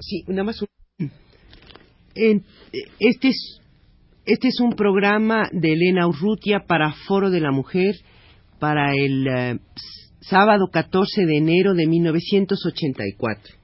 sí, nada más este es este es un programa de Elena Urrutia para Foro de la Mujer para el eh, sábado 14 de enero de 1984.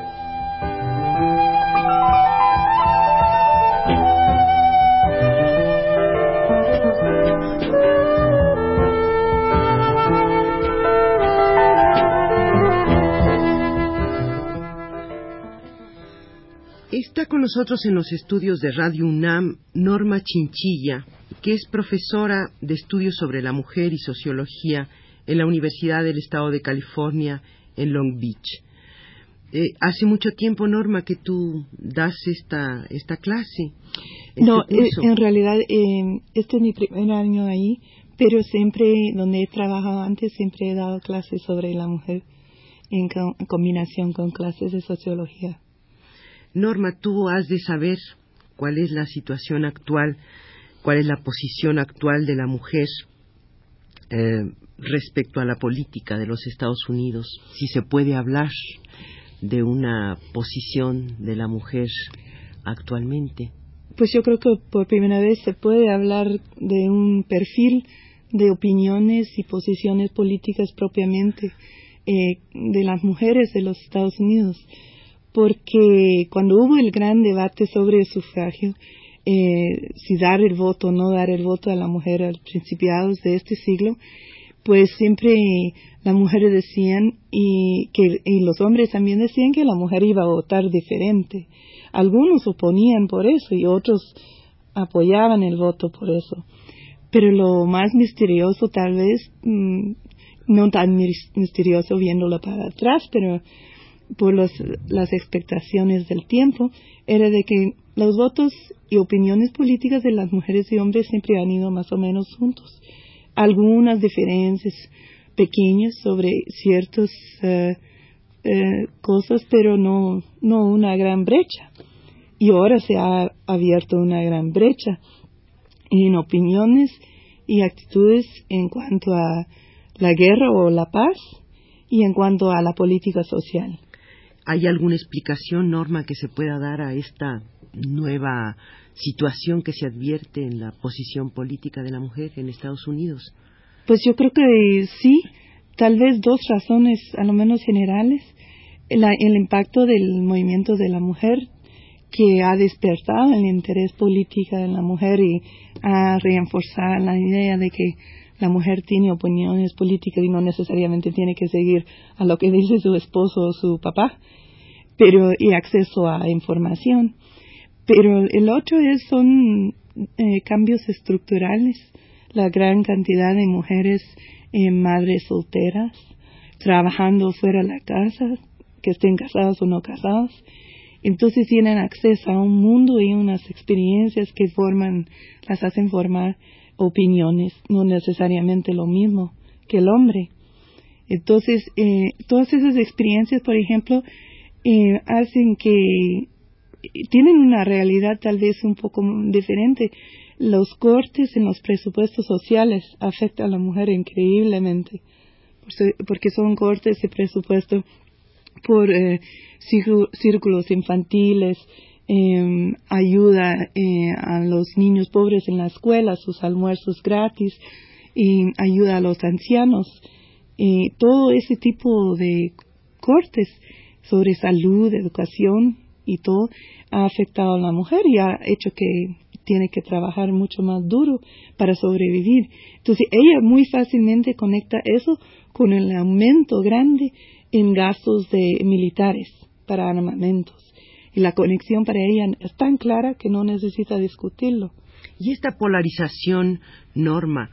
Con nosotros en los estudios de Radio UNAM Norma Chinchilla, que es profesora de estudios sobre la mujer y sociología en la Universidad del Estado de California en Long Beach. Eh, hace mucho tiempo, Norma, que tú das esta, esta clase. Este no, eh, en realidad eh, este es mi primer año ahí, pero siempre, donde he trabajado antes, siempre he dado clases sobre la mujer en combinación con clases de sociología. Norma, tú has de saber cuál es la situación actual, cuál es la posición actual de la mujer eh, respecto a la política de los Estados Unidos, si se puede hablar de una posición de la mujer actualmente. Pues yo creo que por primera vez se puede hablar de un perfil de opiniones y posiciones políticas propiamente eh, de las mujeres de los Estados Unidos porque cuando hubo el gran debate sobre el sufragio, eh, si dar el voto o no dar el voto a la mujer a principiados de este siglo, pues siempre las mujeres decían y que y los hombres también decían que la mujer iba a votar diferente. Algunos oponían por eso y otros apoyaban el voto por eso. Pero lo más misterioso tal vez, mm, no tan misterioso viéndolo para atrás, pero por las expectaciones del tiempo, era de que los votos y opiniones políticas de las mujeres y hombres siempre han ido más o menos juntos. Algunas diferencias pequeñas sobre ciertas eh, eh, cosas, pero no, no una gran brecha. Y ahora se ha abierto una gran brecha en opiniones y actitudes en cuanto a la guerra o la paz y en cuanto a la política social. ¿Hay alguna explicación, Norma, que se pueda dar a esta nueva situación que se advierte en la posición política de la mujer en Estados Unidos? Pues yo creo que sí, tal vez dos razones, a lo menos generales. El, el impacto del movimiento de la mujer que ha despertado el interés político de la mujer y ha reforzado la idea de que la mujer tiene opiniones políticas y no necesariamente tiene que seguir a lo que dice su esposo o su papá, pero y acceso a información. Pero el otro es son eh, cambios estructurales, la gran cantidad de mujeres eh, madres solteras trabajando fuera de la casa, que estén casadas o no casadas, entonces tienen acceso a un mundo y unas experiencias que forman, las hacen formar opiniones, no necesariamente lo mismo que el hombre. Entonces, eh, todas esas experiencias, por ejemplo, eh, hacen que tienen una realidad tal vez un poco diferente. Los cortes en los presupuestos sociales afectan a la mujer increíblemente, porque son cortes de presupuesto por eh, círculos infantiles, eh, ayuda eh, a los niños pobres en la escuela, sus almuerzos gratis, y ayuda a los ancianos. todo ese tipo de cortes sobre salud, educación y todo ha afectado a la mujer y ha hecho que tiene que trabajar mucho más duro para sobrevivir. Entonces ella muy fácilmente conecta eso con el aumento grande en gastos de militares para armamentos y la conexión para ella es tan clara que no necesita discutirlo. Y esta polarización, Norma,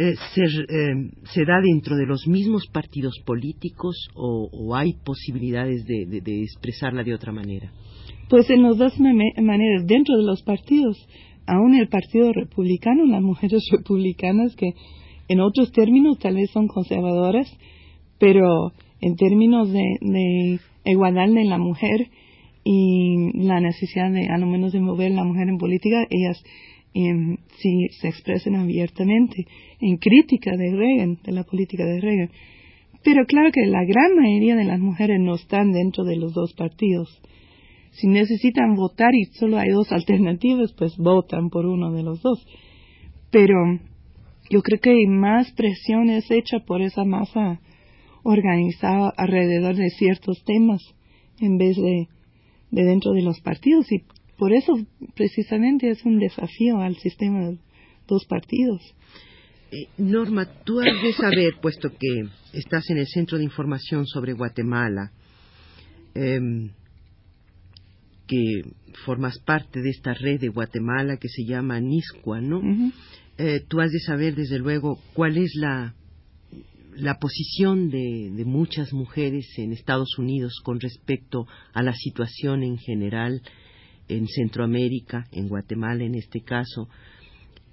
eh, eh, se, da dentro de los mismos partidos políticos o, hay posibilidades de, expresarla de otra manera? Pues en las dos maneras, dentro de los partidos, aún el Partido Republicano, las mujeres republicanas que en otros términos tal vez son conservadoras, pero en términos de, igualdad de la mujer y la necesidad de, a lo menos, de mover la mujer en política, ellas em, sí se expresan abiertamente en crítica de Reagan, de la política de Reagan. Pero claro que la gran mayoría de las mujeres no están dentro de los dos partidos. Si necesitan votar y solo hay dos alternativas, pues votan por uno de los dos. Pero yo creo que más presión es hecha por esa masa organizada alrededor de ciertos temas en vez de, de dentro de los partidos y por eso precisamente es un desafío al sistema de dos partidos. Eh, Norma, tú has de saber, puesto que estás en el Centro de Información sobre Guatemala, em, que formas parte de esta red de Guatemala que se llama NISCUA, ¿no? Eh, tú has de saber, desde luego, cuál es la, la posición de, muchas mujeres en Estados Unidos con respecto a la situación en general en Centroamérica, en Guatemala en este caso,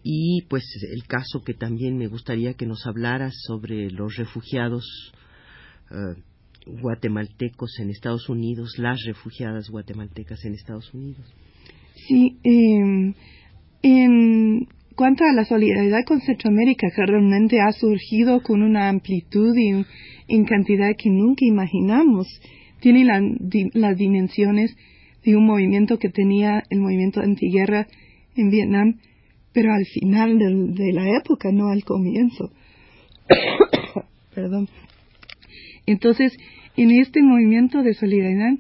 y pues el caso que también me gustaría que nos hablaras sobre los refugiados eh, guatemaltecos en Estados Unidos, las refugiadas guatemaltecas en Estados Unidos. Sí, eh, cuanto a la solidaridad con Centroamérica, que realmente ha surgido con una amplitud y en cantidad que nunca imaginamos, tiene las dimensiones de un movimiento que tenía el movimiento antiguerra en Vietnam, pero al final de, la época, no al comienzo. Perdón. Entonces, en este movimiento de solidaridad,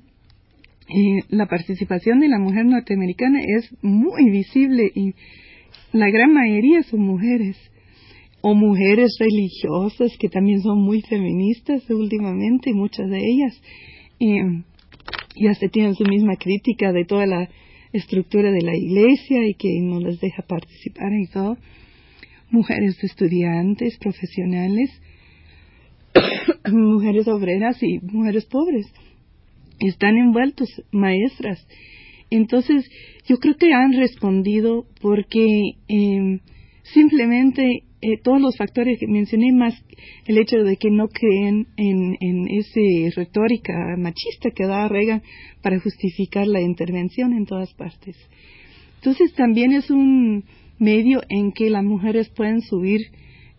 eh, la participación de la mujer norteamericana es muy visible y la gran mayoría son mujeres o mujeres religiosas que también son muy feministas últimamente, muchas de ellas. Y, y hasta tienen su misma crítica de toda la estructura de la iglesia y que no les deja participar en todo. Mujeres estudiantes, profesionales, mujeres obreras y mujeres pobres están envueltos, maestras. Entonces, yo creo que han respondido porque eh, simplemente todos los factores que mencioné, más el hecho de que no creen en, en esa retórica machista que da Reagan para justificar la intervención en todas partes. Entonces, también es un medio en que las mujeres pueden subir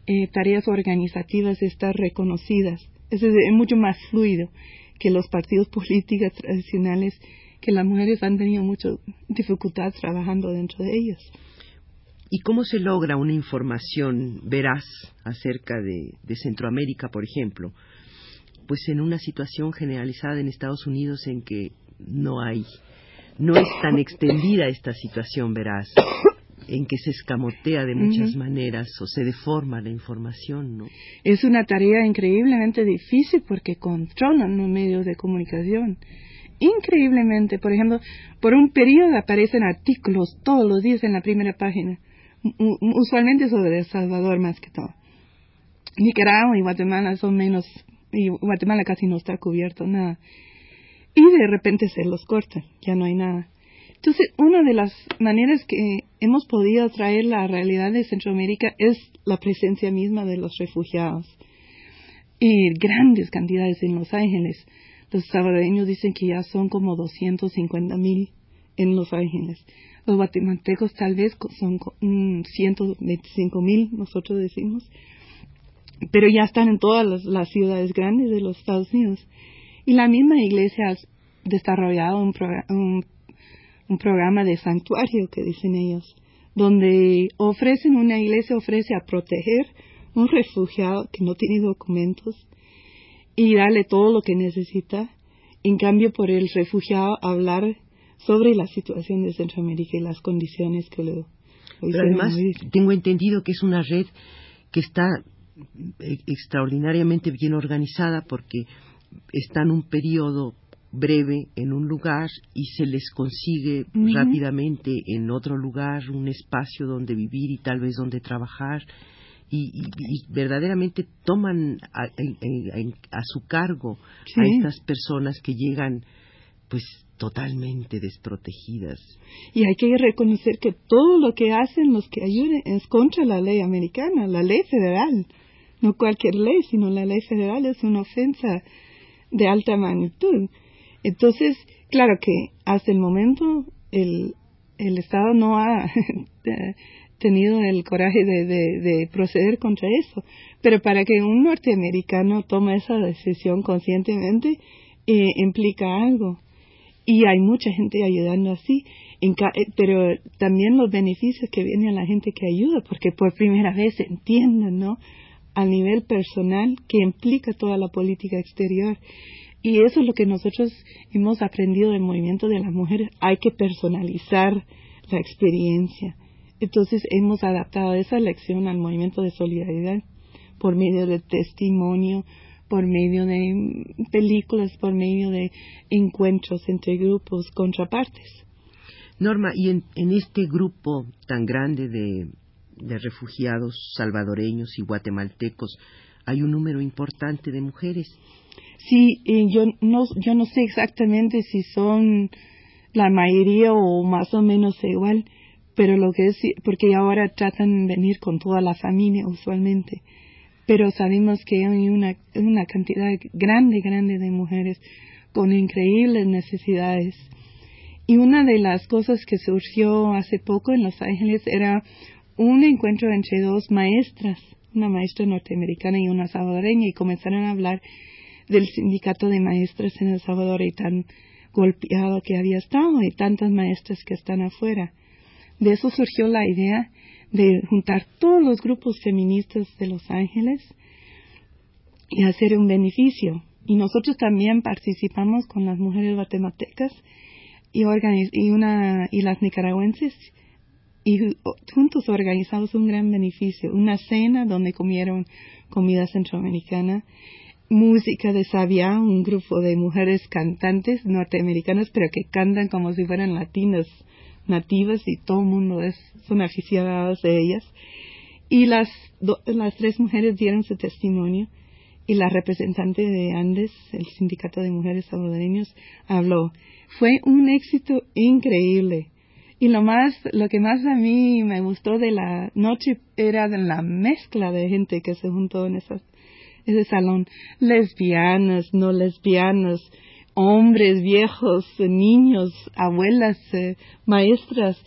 eh, tareas organizativas estar reconocidas. Es, es mucho más fluido que los partidos políticos tradicionales que las mujeres han tenido mucha dificultad trabajando dentro de ellos. ¿Y cómo se logra una información veraz acerca de, Centroamérica, por ejemplo? Pues en una situación generalizada en Estados Unidos en que no hay, no es tan extendida esta situación veraz, en que se escamotea de muchas maneras o se deforma la información, ¿no? Es una tarea increíblemente difícil porque controlan los medios de comunicación increíblemente. Por ejemplo, por un periodo aparecen artículos todos los días en la primera página, usualmente sobre El Salvador más que todo. Nicaragua y Guatemala son menos, y Guatemala casi no está cubierto nada. Y de repente se los cortan, ya no hay nada. Entonces, una de las maneras que hemos podido traer la realidad de Centroamérica es la presencia misma de los refugiados. Y grandes cantidades en Los Ángeles los salvadoreños dicen que ya son como 250 mil en Los Ángeles. Los guatemaltecos tal vez son 125 mil, nosotros decimos. Pero ya están en todas las, ciudades grandes de los Estados Unidos. Y la misma iglesia ha desarrollado un, un programa de santuario, que dicen ellos, donde ofrecen, una iglesia ofrece a proteger un refugiado que no tiene documentos y darle todo lo que necesita. En cambio, por el refugiado, hablar sobre la situación de Centroamérica y las condiciones que le. Pero además, tengo entendido que es una red que está eh, extraordinariamente bien organizada porque está en un periodo breve en un lugar y se les consigue rápidamente en otro lugar un espacio donde vivir y tal vez donde trabajar y, verdaderamente toman a, su cargo a estas personas que llegan pues totalmente desprotegidas. Y hay que reconocer que todo lo que hacen los que ayuden es contra la ley americana, la ley federal. No cualquier ley, sino la ley federal es una ofensa de alta magnitud. Entonces, claro que hasta el momento el, el Estado no ha tenido el coraje de, de, proceder contra eso. Pero para que un norteamericano tome esa decisión conscientemente, eh, implica algo. Y hay mucha gente ayudando así. Eh, pero también los beneficios que vienen a la gente que ayuda, porque por primera vez entienden, ¿no? A nivel personal, que implica toda la política exterior. Y eso es lo que nosotros hemos aprendido del movimiento de las mujeres. Hay que personalizar la experiencia. Entonces hemos adaptado esa lección al movimiento de solidaridad por medio de testimonio, por medio de películas, por medio de encuentros entre grupos contrapartes. Norma, y en, este grupo tan grande de, de refugiados salvadoreños y guatemaltecos, hay un número importante de mujeres. Sí, yo no, yo no sé exactamente si son la mayoría o más o menos igual, pero lo que es, porque ahora tratan de venir con toda la familia usualmente, pero sabemos que hay una, una cantidad grande, grande de mujeres con increíbles necesidades. Y una de las cosas que surgió hace poco en Los Ángeles era un encuentro entre dos maestras, una maestra norteamericana y una salvadoreña, y comenzaron a hablar del sindicato de maestras en El Salvador y tan golpeado que había estado y tantas maestras que están afuera. De eso surgió la idea de juntar todos los grupos feministas de Los Ángeles y hacer un beneficio. Y nosotros también participamos con las mujeres guatemaltecas y, una, y las nicaragüenses y juntos organizamos un gran beneficio, una cena donde comieron comida centroamericana música de Sabia, un grupo de mujeres cantantes norteamericanas, pero que cantan como si fueran latinas nativas y todo el mundo es, son aficionados de ellas. Y las, las tres mujeres dieron su testimonio y la representante de Andes, el Sindicato de Mujeres Salvadoreñas, habló. Fue un éxito increíble. Y lo más, lo que más a mí me gustó de la noche era la mezcla de gente que se juntó en esas ese salón, lesbianas, no lesbianas, hombres, viejos, niños, abuelas, eh, maestras.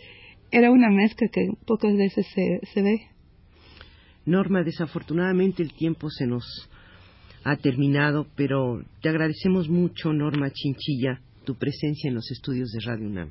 Era una mezcla que pocas veces se, se ve. Norma, desafortunadamente el tiempo se nos ha terminado, pero te agradecemos mucho, Norma Chinchilla, tu presencia en los estudios de Radio UNAM.